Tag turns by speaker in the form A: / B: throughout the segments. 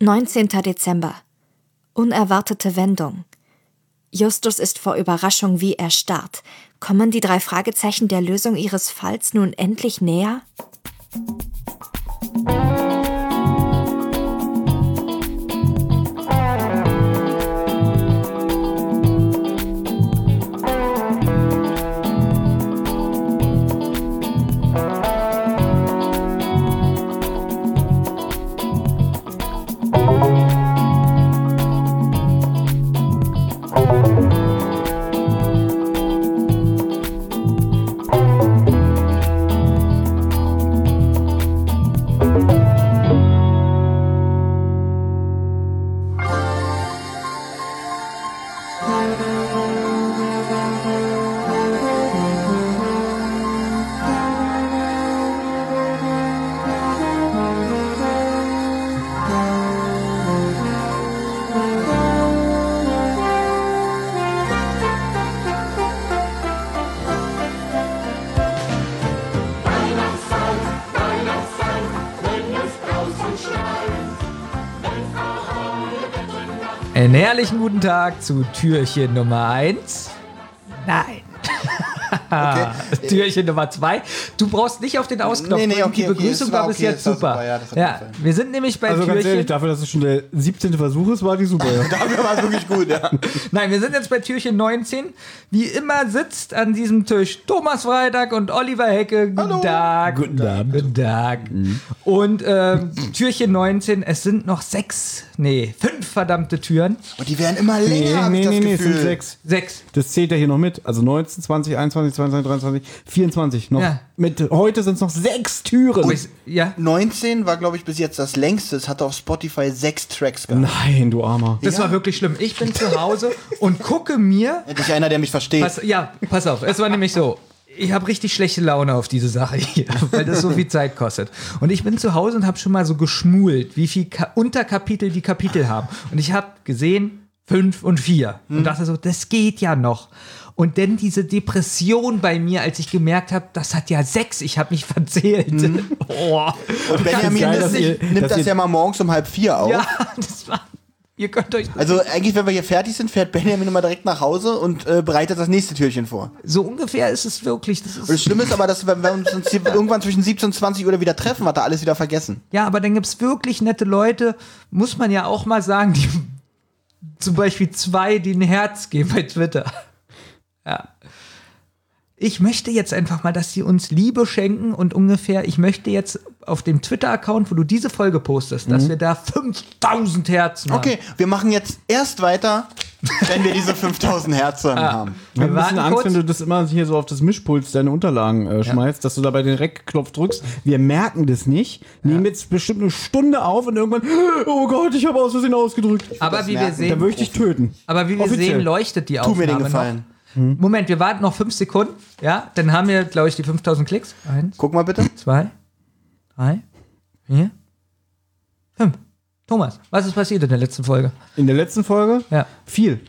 A: 19. Dezember. Unerwartete Wendung. Justus ist vor Überraschung wie erstarrt. Kommen die drei Fragezeichen der Lösung ihres Falls nun endlich näher?
B: Einen herrlichen guten Tag zu Türchen Nummer 1. Nein. Türchen Nummer 2. Du brauchst nicht auf den Ausknopf.
C: Nee, nee, okay,
B: Die
C: okay,
B: Begrüßung
C: das war
B: war bis
C: okay,
B: jetzt
C: das war
B: super.
C: super, ja,
B: Ja, wir sind nämlich bei
D: Also ganz
B: Türchen.
D: ehrlich, dafür, dass es schon der 17. Versuch ist, war die super. Ja.
C: Dafür war es wirklich gut, ja.
B: Nein, wir sind jetzt bei Türchen 19. Wie immer sitzt an diesem Tisch Thomas Freitag und Oliver Hecke. Guten
C: Hallo.
B: Tag.
D: Guten Abend.
B: Guten Tag. Und ähm, Türchen 19, es sind noch sechs, nee, fünf verdammte Türen.
C: Und die werden immer
D: Nee,
C: länger,
D: nee,
C: ich das
D: nee, nee, es sind sechs.
B: Sechs.
D: Das zählt ja hier noch mit. Also 19, 20, 21, 22, 23, 24 noch.
B: Ja.
D: Mit, heute sind es noch sechs Türen.
B: Ich- Ja,
C: 19 war, glaube ich, bis jetzt das längste. Es hatte auf Spotify sechs Tracks gehabt.
D: Nein, du Armer.
B: das war wirklich schlimm. Ich bin zu Hause und gucke mir
C: Endlich einer, der mich versteht.
B: Pass, ja, pass auf. Es war nämlich so. Ich habe richtig schlechte Laune auf diese Sache hier, weil das so viel Zeit kostet. Und ich bin zu Hause und habe schon mal so geschmult, wie viel Ka Unterkapitel die Kapitel haben. Und ich habe gesehen fünf und vier und dachte so, das geht ja noch. Und dann diese Depression bei mir, als ich gemerkt habe, das hat ja sechs, ich habe mich verzählt. Oh.
C: Und Benjamin
D: geil,
C: sich,
D: ihr-
C: nimmt das
D: ihr-
C: ja mal morgens um halb vier auf.
B: Ja, das war. Ihr könnt euch
C: Also eigentlich, wenn wir hier fertig sind, fährt Benjamin immer direkt nach Hause und äh, bereitet das nächste Türchen vor.
B: so ungefähr ist es wirklich. Das
C: Und das
B: ist,
C: Schlimme ist aber, dass wenn wir uns irgendwann zwischen 17 und 20 Uhr wieder treffen, hat er alles wieder vergessen.
B: Ja, aber dann gibt's wirklich nette Leute, muss man ja auch mal sagen, die zum Beispiel zwei, die ein Herz geben bei Twitter. Ja. Ich möchte jetzt einfach mal, dass sie uns Liebe schenken und ungefähr, ich möchte jetzt auf dem Twitter-Account, wo du diese Folge postest, dass wir da 5000 Herzen haben.
C: Okay, wir machen jetzt erst weiter, wenn wir diese 5000 Herzen haben.
D: Ich habe ein bisschen Angst,
B: kurz.
D: wenn du das immer hier so auf das Mischpult deine Unterlagen äh, schmeißt, dass du dabei den Rec-Knopf drückst. Wir merken das nicht, nehmen jetzt bestimmt eine Stunde auf und irgendwann, oh Gott, ich habe aus Versehen ausgedrückt.
B: Aber wie wir
C: merken.
D: Da
B: sehen,
D: würde ich dich töten.
B: aber wie wir
D: Offiziell.
B: sehen, leuchtet die
C: Tu
B: Aufnahme
C: mir den
B: noch.
C: Gefallen.
B: Moment, wir warten noch fünf Sekunden. Ja, dann haben wir, glaube ich, die 5000 Klicks. Eins,
C: Guck mal bitte.
B: zwei, drei, vier, fünf. Thomas, was ist passiert in der letzten Folge?
D: In der letzten Folge
B: Ja.
D: viel.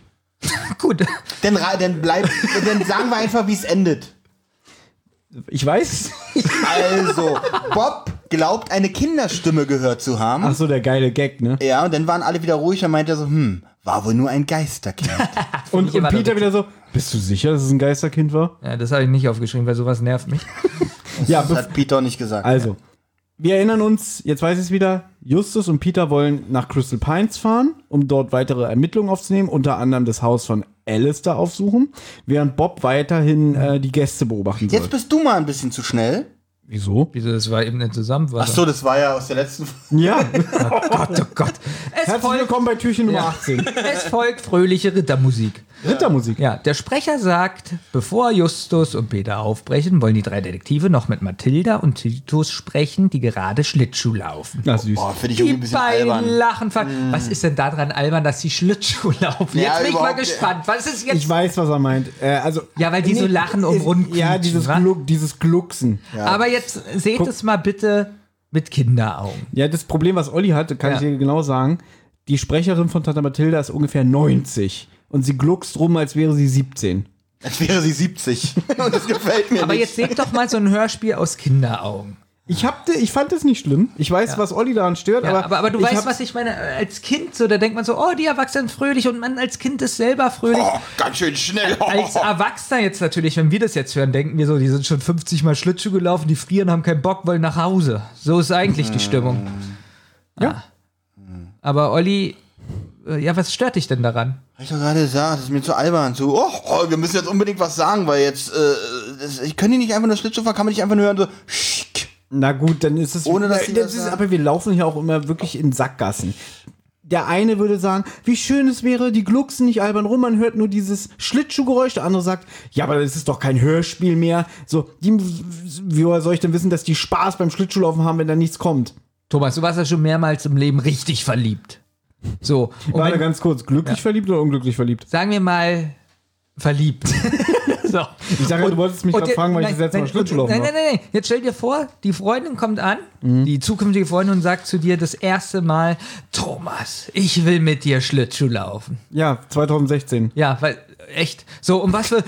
B: Gut.
C: Dann, dann, bleib, dann sagen wir einfach, wie es endet.
D: Ich weiß.
C: Also, Bob glaubt, eine Kinderstimme gehört zu haben.
D: Ach so, der geile Gag, ne?
C: Ja, und dann waren alle wieder ruhig und meinte er so, hm, war wohl nur ein Geisterkind.
D: Und, und Peter wieder so, bist du sicher, dass es ein Geisterkind war?
B: Ja, das habe ich nicht aufgeschrieben, weil sowas nervt mich.
D: Ja,
C: Das hat Peter nicht gesagt.
D: Also, wir erinnern uns, jetzt weiß ich es wieder, Justus und Peter wollen nach Crystal Pines fahren, um dort weitere Ermittlungen aufzunehmen, unter anderem das Haus von Alistair aufsuchen, während Bob weiterhin äh, die Gäste beobachten soll.
C: Jetzt bist du mal ein bisschen zu schnell.
D: Wieso?
B: Wieso, das war eben eine Zusammenfassung.
C: Ach so, das war ja aus der letzten Folge.
D: Ja,
B: Oh Gott, oh Gott. Es
D: herzlich
B: folgt,
D: willkommen bei Türchen Nummer
B: Ja.
D: 18.
B: es folgt fröhliche Rittermusik.
D: Rittermusik.
B: Ja, der Sprecher sagt, bevor Justus und Peter aufbrechen, wollen die drei Detektive noch mit Mathilda und Titus sprechen, die gerade Schlittschuh laufen.
D: Na süß.
C: Boah, finde ich
B: Die
C: irgendwie ein bisschen
B: beiden
C: albern.
B: lachen. ver- Was ist denn daran albern, dass sie Schlittschuh laufen?
C: Ja,
B: jetzt bin ich mal gespannt. Was ist jetzt?
D: Ich weiß, was er meint. Äh, also,
B: Ja, weil die so lachen und
D: ist-
B: rundquietschen,
D: Ja, dieses,
B: wa?
D: Gluck, dieses Glucksen.
B: Aber jetzt seht es mal bitte mit Kinderaugen.
D: Ja, das Problem, was Olli hatte, kann
B: Ja.
D: ich dir genau sagen. Die Sprecherin von Tante Mathilda ist ungefähr 90 und sie gluckst rum, als wäre sie 17.
C: Als wäre sie 70. Und das gefällt mir
B: Aber
C: nicht.
B: jetzt seht doch mal so ein Hörspiel aus Kinderaugen.
D: Ich, hab, ich fand das nicht schlimm. Ich weiß, was Olli daran stört,
B: Ja,
D: aber,
B: aber, aber du weißt, was ich meine. Als Kind, so, da denkt man so, oh, die Erwachsenen sind fröhlich und man als Kind ist selber fröhlich.
C: Oh, ganz schön schnell.
B: Als Erwachsener jetzt natürlich, wenn wir das jetzt hören, denken wir so, die sind schon 50 Mal Schlittschuh gelaufen, die frieren, haben keinen Bock, wollen nach Hause. So ist eigentlich die Stimmung.
D: Ja.
B: Aber Olli, äh, ja, was stört dich denn daran?
C: Hab ich doch gerade gesagt, das ist mir zu albern. So, oh, oh, wir müssen jetzt unbedingt was sagen, weil jetzt, äh, das, ich kann die nicht einfach nur Schlittschuh fahren, kann man nicht einfach nur hören, so, schick.
D: Na gut, dann ist es.
C: Ohne, dass sie
D: das
C: was
D: ist. Aber wir laufen hier auch immer wirklich in Sackgassen. Der eine würde sagen, wie schön es wäre, die glucksen nicht albern rum, man hört nur dieses Schlittschuhgeräusch. Der andere sagt, ja, aber das ist doch kein Hörspiel mehr. So, die, wie soll ich denn wissen, dass die Spaß beim Schlittschuhlaufen haben, wenn da nichts kommt?
B: Thomas, du warst ja schon mehrmals im Leben richtig verliebt. So, und
D: Warte
B: wenn,
D: ganz kurz, glücklich verliebt oder unglücklich verliebt?
B: sagen wir mal verliebt. so.
D: Ich sage, du wolltest mich
B: Und
D: gerade fragen, weil ich
B: nein,
D: das letzte Mal
B: nein,
D: Schlittschuhlaufen
B: Nein, nein, nein, nein. Jetzt stell dir vor, die Freundin kommt an,
D: Mhm.
B: die zukünftige Freundin und sagt zu dir das erste Mal, Thomas, ich will mit dir Schlittschuh laufen.
D: Ja, 2016.
B: Ja, weil, echt. So, und was für,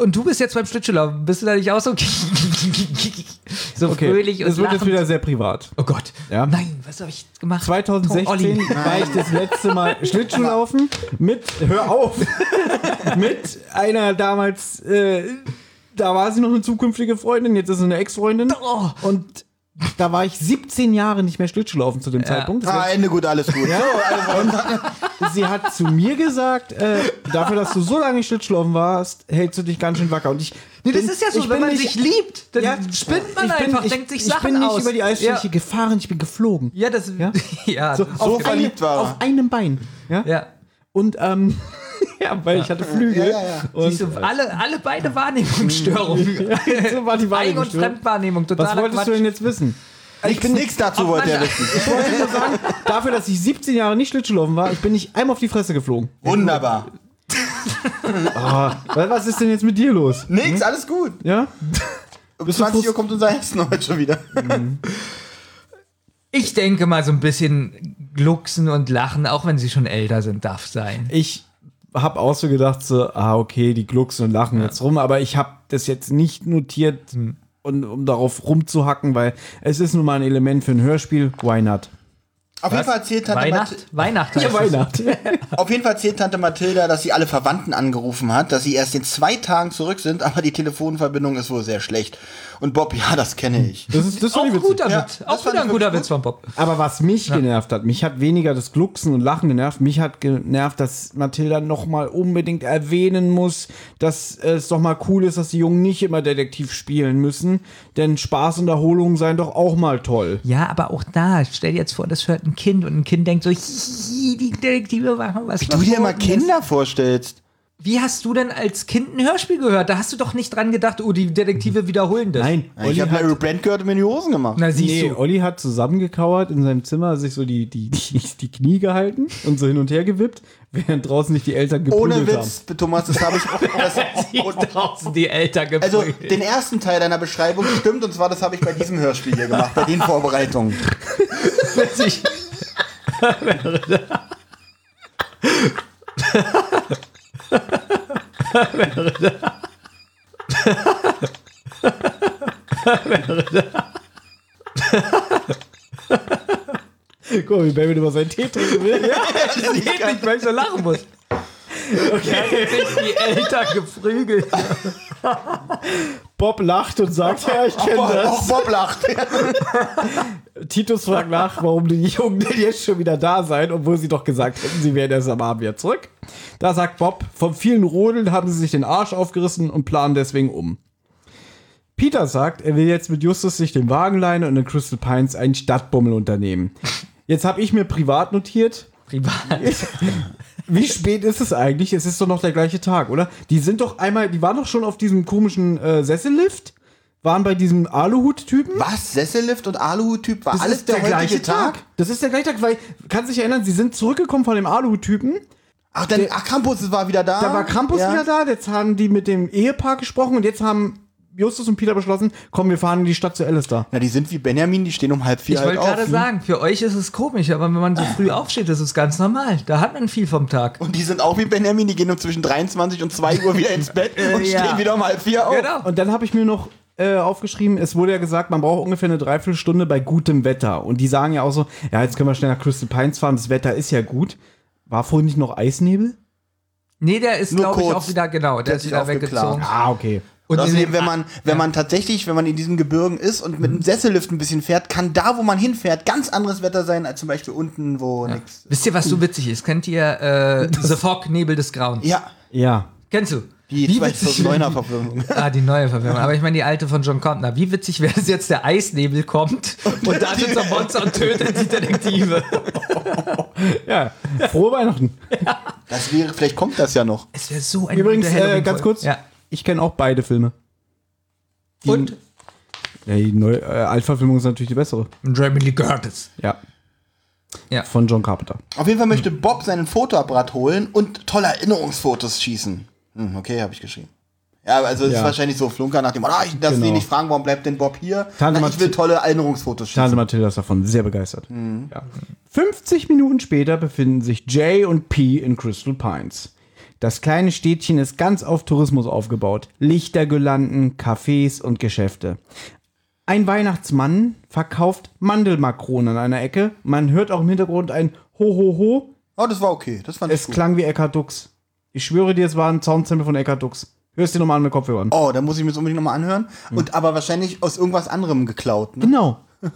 B: und du bist jetzt beim Schlittschuhlaufen, bist du da nicht auch so, so
D: Okay,
B: fröhlich und
D: das wird jetzt wieder sehr privat.
B: Oh Gott.
D: Ja.
B: Nein, was habe ich gemacht?
D: 2016
B: Olli.
D: war ich das letzte Mal Schlittschuhlaufen mit, hör auf, mit einer damals, äh, da war sie noch eine zukünftige Freundin, jetzt ist sie eine Ex-Freundin.
B: Oh.
D: Und da war ich 17 Jahre nicht mehr Schlittschuhlaufen zu dem Zeitpunkt.
C: Ah, Ende gut, alles gut.
D: Ja, und sie hat zu mir gesagt, äh, dafür, dass du so lange nicht Schlittschuhlaufen warst, hältst du dich ganz schön wacker. Und ich
B: Nee, das
D: bin-
B: ist ja so,
D: ich
B: wenn man
D: nicht-
B: sich liebt, dann
D: Ja,
B: spinnt man
D: ich bin,
B: einfach,
D: ich,
B: denkt sich
D: ich
B: Sachen
D: bin nicht
B: aus.
D: über die Eisfläche
B: Ja,
D: gefahren, ich bin geflogen.
B: ja das,
D: Ja?
B: ja,
D: So,
B: so,
C: So
D: auf,
C: verliebt
D: einem,
C: war
D: auf einem Bein. Ja?
B: ja.
D: Und ähm, ja, weil ich hatte Flügel.
C: Ja, ja, ja.
D: Und
B: Siehst du, alle, alle beide Wahrnehmungsstörungen.
D: so war die
B: Eigen- und. Fremdwahrnehmung,
D: Was
B: total.
D: wolltest du denn jetzt wissen?
C: Ich bin nichts dazu, wollte er wissen.
D: Ich wollte nur sagen, dafür, dass ich 17 Jahre nicht Schlittschuhlaufen war, ich bin nicht einmal auf die Fresse geflogen.
C: Wunderbar.
D: Weil, Was ist denn jetzt mit dir los?
C: Nix, alles gut.
D: Ja?
C: Um
D: Bist du
C: 20 Uhr
D: frust-
C: kommt unser Essen heute schon wieder.
B: Ich denke mal, so ein bisschen glucksen und lachen, auch wenn sie schon älter sind, darf sein.
D: Ich habe auch so gedacht, so, ah, okay, die glucksen und lachen jetzt rum, aber ich habe das jetzt nicht notiert, und, um darauf rumzuhacken, weil es ist nun mal ein Element für ein Hörspiel. Why not?
C: Auf jeden Fall erzählt Tante
B: Weihnacht?
C: Mathilda,
B: Weihnacht
D: Ja. Weihnacht.
C: auf jeden Fall erzählt Tante Mathilda, dass sie alle Verwandten angerufen hat, dass sie erst in zwei Tagen zurück sind, aber die Telefonverbindung ist wohl sehr schlecht. Und Bob, ja, das kenne ich.
D: Das ist, das
B: Auch ein guter
C: Ja,
B: Witz. Auch wieder ein guter Witz von Bob.
D: Aber was mich genervt hat, mich hat weniger das Glucksen und Lachen genervt, mich hat genervt, dass Mathilda nochmal unbedingt erwähnen muss, dass es doch mal cool ist, dass die Jungen nicht immer Detektiv spielen müssen, denn Spaß und Erholung seien doch auch mal toll.
B: Ja, aber auch da, stell dir jetzt vor, das hört ein Kind und ein Kind denkt so, die Detektive machen was.
C: Du dir mal. Kinder vorstellst.
B: Wie hast du denn als Kind ein Hörspiel gehört? Da hast du doch nicht dran gedacht, oh, die Detektive wiederholen das.
D: Nein,
C: Ich
D: Olli
C: habe
D: hat,
C: Larry Brand gehört und mir in die Hosen gemacht.
B: Na, siehst
D: nee,
B: du.
D: Olli hat zusammengekauert in seinem Zimmer, sich so die, die, die, die Knie gehalten und so hin und her gewippt, während draußen nicht die Eltern geprügelt
C: Ohne
D: haben.
C: Witz, Thomas, das habe ich auch. Das,
B: draußen die Eltern
C: also,
B: geprügelt.
C: den ersten Teil deiner Beschreibung stimmt, und zwar, das habe ich bei diesem Hörspiel hier gemacht, bei den Vorbereitungen.
B: Ich-
D: Guck mal, wie Baby über seinen Tee trinken will.
B: Das geht nicht, weil ich so lachen muss. Okay. Er hat sich die Eltern geprügelt.
D: Bob lacht und sagt, ja, ich kenne das.
C: Auch Bob lacht.
D: Titus fragt nach, warum die Jungen denn jetzt schon wieder da seien, obwohl sie doch gesagt hätten, sie wären erst am Abend wieder zurück. Da sagt Bob, vom vielen Rodeln haben sie sich den Arsch aufgerissen und planen deswegen um. Peter sagt, er will jetzt mit Justus sich den Wagen leihen und in Crystal Pines einen Stadtbummel unternehmen. Jetzt habe ich mir privat notiert,
B: Privat.
D: wie spät ist es eigentlich? Es ist doch noch der gleiche Tag, oder? Die sind doch einmal, die waren doch schon auf diesem komischen äh, Sessellift, waren bei diesem Aluhut-Typen.
C: Was? Sessellift und Aluhut-Typ war
D: Das
C: alles
D: ist der,
C: heutige
D: gleiche Tag. Das ist der gleiche Tag, weil, kannst dich erinnern, sie sind zurückgekommen von dem Aluhut-Typen.
C: Ach, dann, ach, Krampus war wieder da.
D: Da war Krampus
C: ja.
D: wieder da, jetzt haben die mit dem Ehepaar gesprochen und jetzt haben Justus und Peter beschlossen, komm, wir fahren in die Stadt zu Alistair.
C: Na, die sind wie Benjamin, die stehen um halb vier
B: Ich
C: halt
B: wollte gerade sagen, für euch ist es komisch, aber wenn man so früh aufsteht, ist es ganz normal. Da hat man viel vom Tag.
C: Und die sind auch wie Benjamin, die gehen um zwischen 23 und 2 Uhr wieder ins Bett und
B: ja.
C: stehen wieder um halb vier auf.
B: Genau.
D: Und dann habe ich mir noch äh, aufgeschrieben. Es wurde ja gesagt, man braucht ungefähr eine Dreiviertelstunde bei gutem Wetter. Und die sagen ja auch so, ja, jetzt können wir schnell nach Crystal Pines fahren, das Wetter ist ja gut. War vorhin nicht noch Eisnebel?
B: Nee, der ist,
C: Nur
B: glaube ich,
C: kurz.
B: auch wieder, genau, der,
C: Der
B: ist wieder weggezogen.
D: Ah, okay.
B: Und
C: Außerdem,
B: dem-
C: wenn man, wenn man tatsächlich, wenn man in diesen Gebirgen ist und mit einem Sessellift ein bisschen fährt, kann da, wo man hinfährt, ganz anderes Wetter sein, als zum Beispiel unten, wo nix.
B: Wisst ihr, was so witzig ist? Kennt ihr äh, The Fog, Nebel des Grauens?
C: Ja,
D: Ja.
B: Kennst du?
C: Die
B: Wie witzig-
C: 2009er Verfilmung.
B: Ah, die neue Verfilmung. Aber ich meine die alte von John Carpenter. Wie witzig wäre es jetzt, der Eisnebel kommt und da sitzt ein Monster und tötet die Detektive.
D: Ja. Frohe Weihnachten.
C: Das wäre, vielleicht kommt das ja noch.
B: Es wäre so ein
D: Übrigens, äh, ganz kurz,
B: Ja.
D: ich kenne auch beide Filme. Die-
B: Und
D: Ja, die neue äh, Altverfilmung ist natürlich die bessere.
B: Jamie Lee Curtis.
D: Ja.
B: Ja.
D: Von John Carpenter.
C: Auf jeden Fall möchte Bob seinen Fotoapparat holen und tolle Erinnerungsfotos schießen. Hm, okay, habe ich geschrieben. Ja, also es
D: Ja.
C: ist wahrscheinlich so Flunker nach dem, ah, ich darf
D: Genau.
C: sie nicht fragen, warum bleibt denn Bob hier?
D: Tante
C: Na, ich will tolle Erinnerungsfotos schießen.
D: Tante Mathilda ist davon sehr begeistert.
C: Mhm.
D: Ja. 50 Minuten später befinden sich Jay und P in Crystal Pines. Das kleine Städtchen ist ganz auf Tourismus aufgebaut. Lichtergirlanden, Cafés und Geschäfte. Ein Weihnachtsmann verkauft Mandelmakronen an einer Ecke. Man hört auch im Hintergrund ein Ho Ho Ho.
C: Oh, das war okay. Das fand
D: Es
C: ich gut.
D: klang wie Eckhard Dux. Ich schwöre dir, es war ein Soundsample von Eckhard Dux. Hörst dir nochmal an mit Kopfhörern.
C: Oh, da muss ich mir das unbedingt nochmal anhören. Und aber wahrscheinlich aus irgendwas anderem geklaut. Ne?
D: Genau.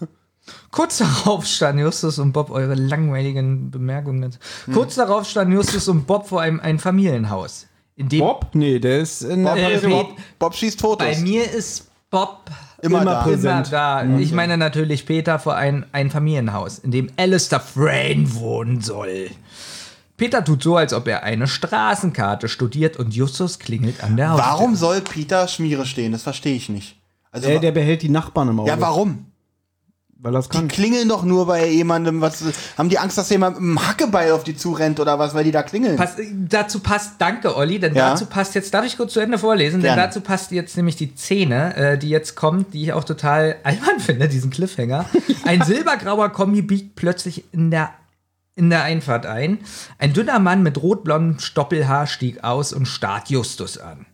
B: Kurz darauf standen Justus und Bob, eure langweiligen Bemerkungen. Kurz darauf standen Justus und Bob vor einem ein Familienhaus. In dem
D: Bob? Nee, der ist in der
C: Bob,
B: Äh,
C: Bob,
B: Bob-
C: Bob schießt Fotos.
B: Bei mir ist Bob
C: immer,
D: immer
C: da.
D: präsent.
B: immer da. Ich meine natürlich Peter vor ein, ein Familienhaus, in dem Alistair Frayne wohnen soll. Peter tut so, als ob er eine Straßenkarte studiert und Justus klingelt an der Haustür.
C: Warum soll Peter Schmiere stehen? Das verstehe ich nicht. Also,
D: Der, der behält die Nachbarn im Auge.
C: ja, warum?
D: Weil das
C: Die
D: kann.
C: klingeln doch nur bei jemandem, was haben die Angst, dass jemand mit einem Hackebeil auf die zurennt oder was, weil die da klingeln?
B: Pass, dazu passt, danke Olli, denn
C: Ja.
B: dazu passt jetzt, darf ich kurz zu Ende vorlesen,
C: Gerne.
B: denn dazu passt jetzt nämlich die Szene, äh, die jetzt kommt, die ich auch total albern finde, diesen Cliffhanger. Ein silbergrauer Kombi biegt plötzlich in der, in der Einfahrt ein. Ein dünner Mann mit rotblondem Stoppelhaar stieg aus und starrt Justus an.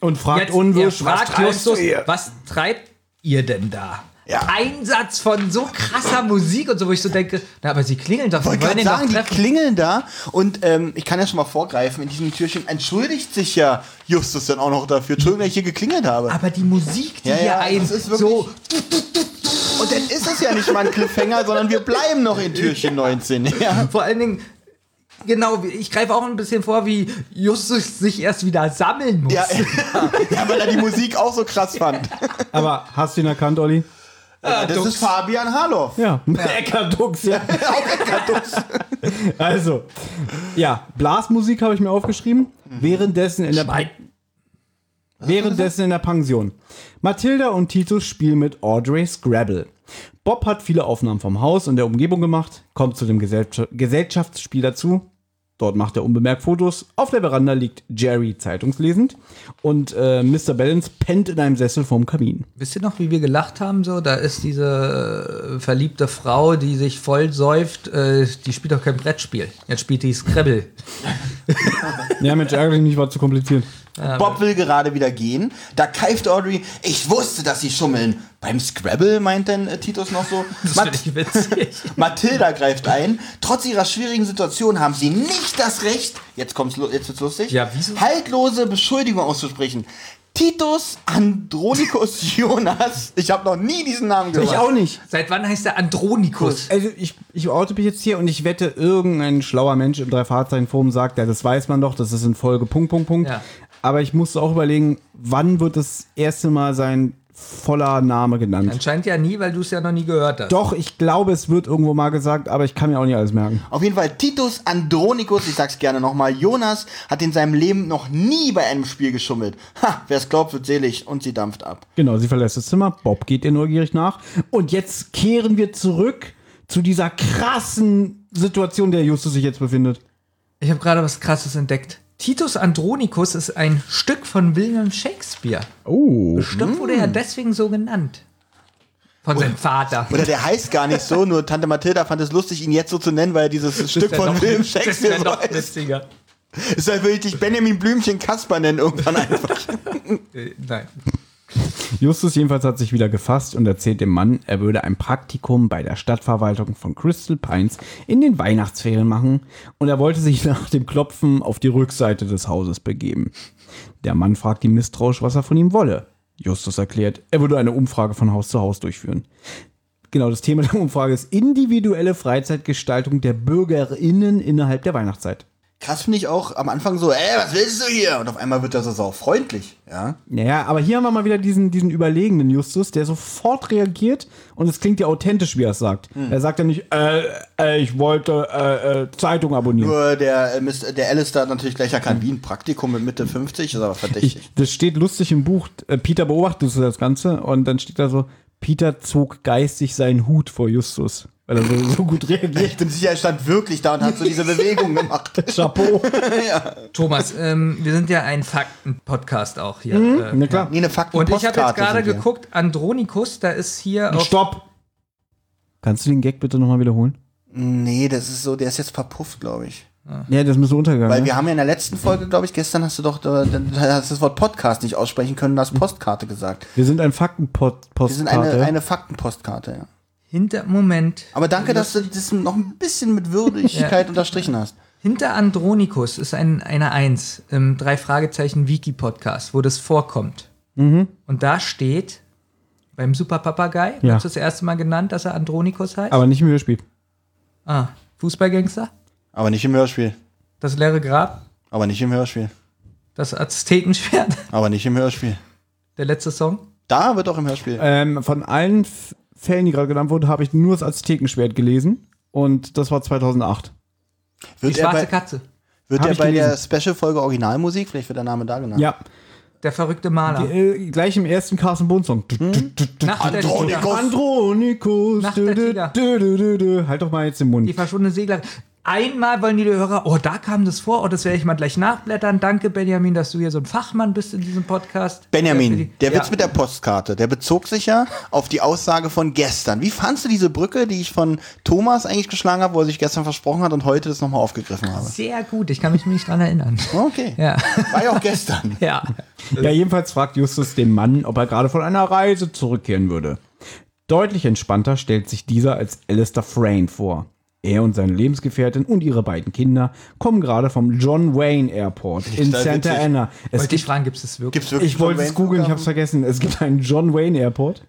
D: Und fragt
B: Jetzt,
D: unwirsch, was
B: fragt Justus, was treibt ihr denn da?
C: Ja.
B: Einsatz von so krasser Musik und so, wo ich so denke, na, aber sie klingeln doch,
C: wollte gerade sagen, die klingeln da und ähm, ich kann ja schon mal vorgreifen, in diesem Türchen entschuldigt sich ja Justus dann auch noch dafür. Entschuldigung, dass ich hier geklingelt habe.
B: Aber die Musik, die
C: Ja,
B: hier
C: ja,
B: ein,
C: das ist wirklich-
B: so,
C: Und dann ist es ja nicht mal ein Cliffhanger, sondern wir bleiben noch in Türchen 19. Ja.
B: vor allen Dingen, genau, ich greife auch ein bisschen vor, wie Justus sich erst wieder sammeln muss.
C: Ja, ja, ja, weil er die Musik auch so krass fand.
D: Aber hast du ihn erkannt, Olli?
C: das
B: Dux.
C: ist Fabian Harloff.
D: Ja. Eckhard Dux, ja. Also, ja, Blasmusik habe ich mir aufgeschrieben. Währenddessen in der
B: Schwein.
D: Währenddessen in der Pension. Mathilda und Titus spielen mit Audrey Scrabble. Bob hat viele Aufnahmen vom Haus und der Umgebung gemacht, kommt zu dem Gesellschaft Gesellschaftsspiel dazu. Dort macht er unbemerkt Fotos. Auf der Veranda liegt Jerry zeitungslesend und äh, Mr. Balance pennt in einem Sessel vorm Kamin.
B: Wisst ihr noch, wie wir gelacht haben? So, da ist diese äh, verliebte Frau, die sich voll säuft, äh, die spielt doch kein Brettspiel. Jetzt spielt die Scrabble.
D: Ja, Mensch, ärgerlich nicht, war zu kompliziert.
C: Bob will gerade wieder gehen. Da keift Audrey, ich wusste, dass sie schummeln. Beim Scrabble meint denn äh, Titus noch so.
B: Das
C: Mat
B: ich witzig.
C: Mathilda greift ein. Trotz ihrer schwierigen Situation haben sie nicht das Recht, jetzt kommt's, jetzt wird's lustig,
B: Ja, wieso?
C: haltlose Beschuldigungen auszusprechen. Titus Andronicus Jonas, ich habe noch nie diesen Namen gehört.
D: Ich auch nicht.
B: Seit wann heißt der Andronikus?
D: Also ich, ich oute mich jetzt hier und ich wette, irgendein schlauer Mensch im Drei-Fahrzeichen-Forum sagt, ja, das weiß man doch, das ist in Folge Punkt, Punkt, Punkt.
B: Ja.
D: Aber ich musste auch überlegen, wann wird das erste Mal sein voller Name genannt?
B: Anscheinend ja nie, weil du es ja noch nie gehört hast.
D: Doch, ich glaube, es wird irgendwo mal gesagt, aber ich kann mir auch nicht alles merken.
C: Auf jeden Fall, Titus Andronicus, ich sag's gerne nochmal, Jonas hat in seinem Leben noch nie bei einem Spiel geschummelt. Ha, wer's glaubt, wird selig und sie dampft ab.
D: Genau, sie verlässt das Zimmer, Bob geht ihr neugierig nach und jetzt kehren wir zurück zu dieser krassen Situation, der Justus sich jetzt befindet.
B: Ich habe gerade was Krasses entdeckt. Titus Andronicus ist ein Stück von William Shakespeare.
D: Oh.
B: Bestimmt wurde er deswegen so genannt. Von seinem Vater.
C: Oder der heißt gar nicht so, nur Tante Mathilda fand es lustig, ihn jetzt so zu nennen, weil er dieses Stück von
B: noch-
C: William
B: Das
C: Shakespeare so
B: noch
C: heißt.
B: witziger.
C: Ist halt wirklich Benjamin Blümchen Kasper nennen irgendwann einfach.
B: Äh, nein.
D: Justus jedenfalls hat sich wieder gefasst und erzählt dem Mann, er würde ein Praktikum bei der Stadtverwaltung von Crystal Pines in den Weihnachtsferien machen und er wollte sich nach dem Klopfen auf die Rückseite des Hauses begeben. Der Mann fragt ihn misstrauisch, was er von ihm wolle. Justus erklärt, er würde eine Umfrage von Haus zu Haus durchführen. Genau, das Thema der Umfrage ist individuelle Freizeitgestaltung der BürgerInnen innerhalb der Weihnachtszeit.
C: Krass finde ich auch am Anfang so, ey, was willst du hier? Und auf einmal wird er so sau freundlich, ja.
D: Naja, aber hier haben wir mal wieder diesen, diesen überlegenen Justus, der sofort reagiert und es klingt ja authentisch, wie er es sagt. Er sagt ja nicht, äh, äh, ich wollte äh, äh, Zeitung abonnieren.
C: Nur der, äh, Mist- der Alistair hat natürlich gleich erkannt, wie ein Praktikum mit Mitte 50, ist aber verdächtig.
D: Ich, das steht lustig im Buch. Äh, Peter beobachtet das Ganze und dann steht da so, Peter zog geistig seinen Hut vor Justus, weil er so, so gut
C: ich
D: reagiert.
C: bin sicher, er stand wirklich da und hat so diese Bewegung gemacht.
D: Chapeau.
B: Thomas, ähm, wir sind ja ein Fakten-Podcast auch hier. Äh,
D: Na klar.
C: Nee, eine Fakten
B: Und ich habe jetzt gerade
C: wir.
B: geguckt, Andronikus, da ist hier auf
D: Stopp. Kannst du den Gag bitte nochmal wiederholen?
C: Nee, das ist so, der ist jetzt verpufft, glaube ich.
D: Ja, das müsste untergegangen.
C: Weil wir haben ja in der letzten Folge, glaube ich, gestern hast du doch da, da, hast das Wort Podcast nicht aussprechen können, du hast Postkarte gesagt.
D: wir sind ein Faktenpost.
C: Wir sind eine, eine Faktenpostkarte, ja.
B: Hinter Moment.
C: Aber danke, dass du das noch ein bisschen mit Würdigkeit unterstrichen hast.
B: Hinter Andronikus ist ein, eine Eins im drei Fragezeichen Wiki Podcast, wo das vorkommt.
C: Mhm.
B: Und da steht beim Super Papagei,
D: Ja.
B: wird das erste Mal genannt, dass er Andronikus heißt.
D: aber nicht im Hörspiel.
B: ah, Fußballgangster,
C: Aber nicht im Hörspiel.
B: das leere Grab,
C: Aber nicht im Hörspiel.
B: das Aztekenschwert,
C: Aber nicht im Hörspiel.
B: der letzte Song.
C: Da wird auch im Hörspiel.
D: Ähm, von allen Fällen, die gerade genannt wurden, habe ich nur das Aztekenschwert gelesen. Und das war 2008.
B: Die
C: Wird er
B: schwarze
C: bei,
B: Katze,
C: wird er bei der
D: gelesen.
C: Special-Folge Originalmusik, vielleicht wird der Name da genannt.
D: Ja.
B: der verrückte Maler.
D: Äh, gleich im ersten Carsten Bohn Song.
B: Der
C: Andronikus.
D: Andronikus.
B: Der.
D: Halt doch mal jetzt den Mund.
B: Die verschwundene Segler. Einmal wollen die Hörer, oh, da kam das vor, oh, das werde ich mal gleich nachblättern. Danke, Benjamin, dass du hier so ein Fachmann bist in diesem Podcast.
C: Benjamin, der
B: Ja.
C: Witz mit der Postkarte, der bezog sich ja auf die Aussage von gestern. Wie fandst du diese Brücke, die ich von Thomas eigentlich geschlagen habe, wo er sich gestern versprochen hat und heute das nochmal aufgegriffen habe?
B: Sehr gut, ich kann mich nicht dran erinnern.
C: Okay.
B: Ja.
C: War ja auch gestern.
B: ja.
D: Ja, jedenfalls fragt Justus den Mann, ob er gerade von einer Reise zurückkehren würde. Deutlich entspannter stellt sich dieser als Alistair Frayne vor. Er und seine Lebensgefährtin und ihre beiden Kinder kommen gerade vom John Wayne Airport in
C: Total
D: Santa
C: witzig.
D: Anna. Es
B: Wollte ich
D: gibt,
B: fragen, gibt es das wirklich?
C: Gibt's wirklich
D: ich wollte es googeln, ich habe es vergessen. Es gibt einen John Wayne Airport.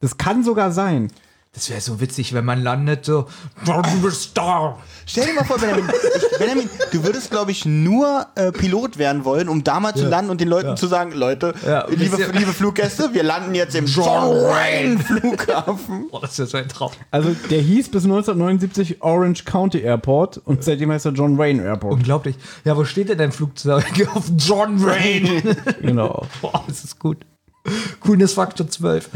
D: Das kann sogar sein.
B: Das wäre so witzig, wenn man landet so. Du bist da.
C: Stell dir mal vor, Benjamin, ich, Benjamin du würdest, glaube ich, nur äh, Pilot werden wollen, um da mal zu landen und den Leuten zu sagen, Leute,
B: Ja,
C: liebe, liebe Fluggäste, wir landen jetzt im John Wayne Flughafen.
B: Oh, das wäre so ein Traum.
D: Also der hieß bis 1979 Orange County Airport und seitdem heißt er John Wayne Airport.
B: Unglaublich. Ja, wo steht denn dein Flugzeug? Auf John Wayne.
D: Genau.
B: Boah, das ist gut. Coolness Faktor 12.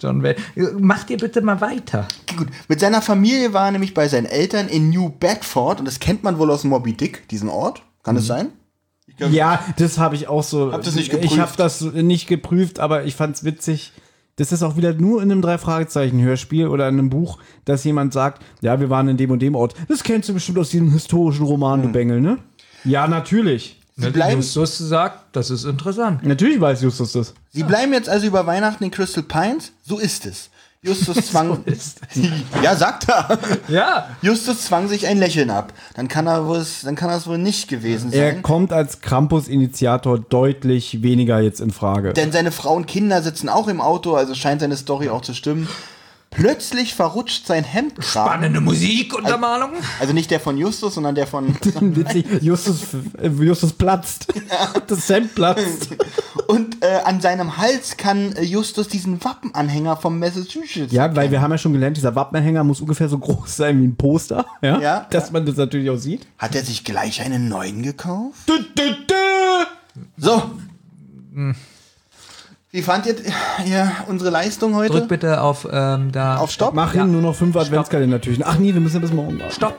B: John Wayne. Mach dir bitte mal weiter.
C: Gut, mit seiner Familie war er nämlich bei seinen Eltern in New Bedford und das kennt man wohl aus Moby Dick, diesen Ort. Kann es sein?
D: Ja, das habe ich auch so.
C: Habt ihr's nicht
D: Ich
C: geprüft?
D: habe das nicht geprüft, aber ich fand's witzig. Das ist auch wieder nur in einem Drei-Fragezeichen-Hörspiel oder in einem Buch, dass jemand sagt, ja, wir waren in dem und dem Ort. Das kennst du bestimmt aus diesem historischen Roman, du Bengel, ne? Ja, natürlich.
C: Sie bleiben,
B: Justus sagt, das ist interessant.
D: Natürlich weiß Justus das.
C: Sie bleiben jetzt also über Weihnachten in Crystal Pines? So ist es. Justus zwang. ja, sagt er.
B: Ja.
C: Justus zwang sich ein Lächeln ab. Dann kann er wohl, dann kann das wohl nicht gewesen
D: Er
C: sein.
D: kommt als Krampus-Initiator deutlich weniger jetzt in Frage.
C: Denn seine Frau und Kinder sitzen auch im Auto, also scheint seine Story auch zu stimmen. Plötzlich verrutscht sein Hemdkragen.
B: Spannende Musikuntermalung.
C: Also nicht der von Justus, sondern der von.
D: Witzig, Justus, äh, Justus platzt. Das Hemd platzt.
C: Und äh, an seinem Hals kann äh, Justus diesen Wappenanhänger vom Massachusetts.
D: Ja, weil wir haben ja schon gelernt, dieser Wappenhänger muss ungefähr so groß sein wie ein Poster. Ja.
C: Ja,
D: dass
C: ja.
D: man das natürlich auch sieht.
C: Hat er sich gleich einen neuen gekauft? So. Wie fand ihr, ihr unsere Leistung heute?
B: Drück bitte auf ähm, da.
C: Auf Stopp?
D: Mach hin, nur noch fünf Adventskalender-Türchen. Ach nee, wir müssen ja bis morgen warten.
B: Stopp.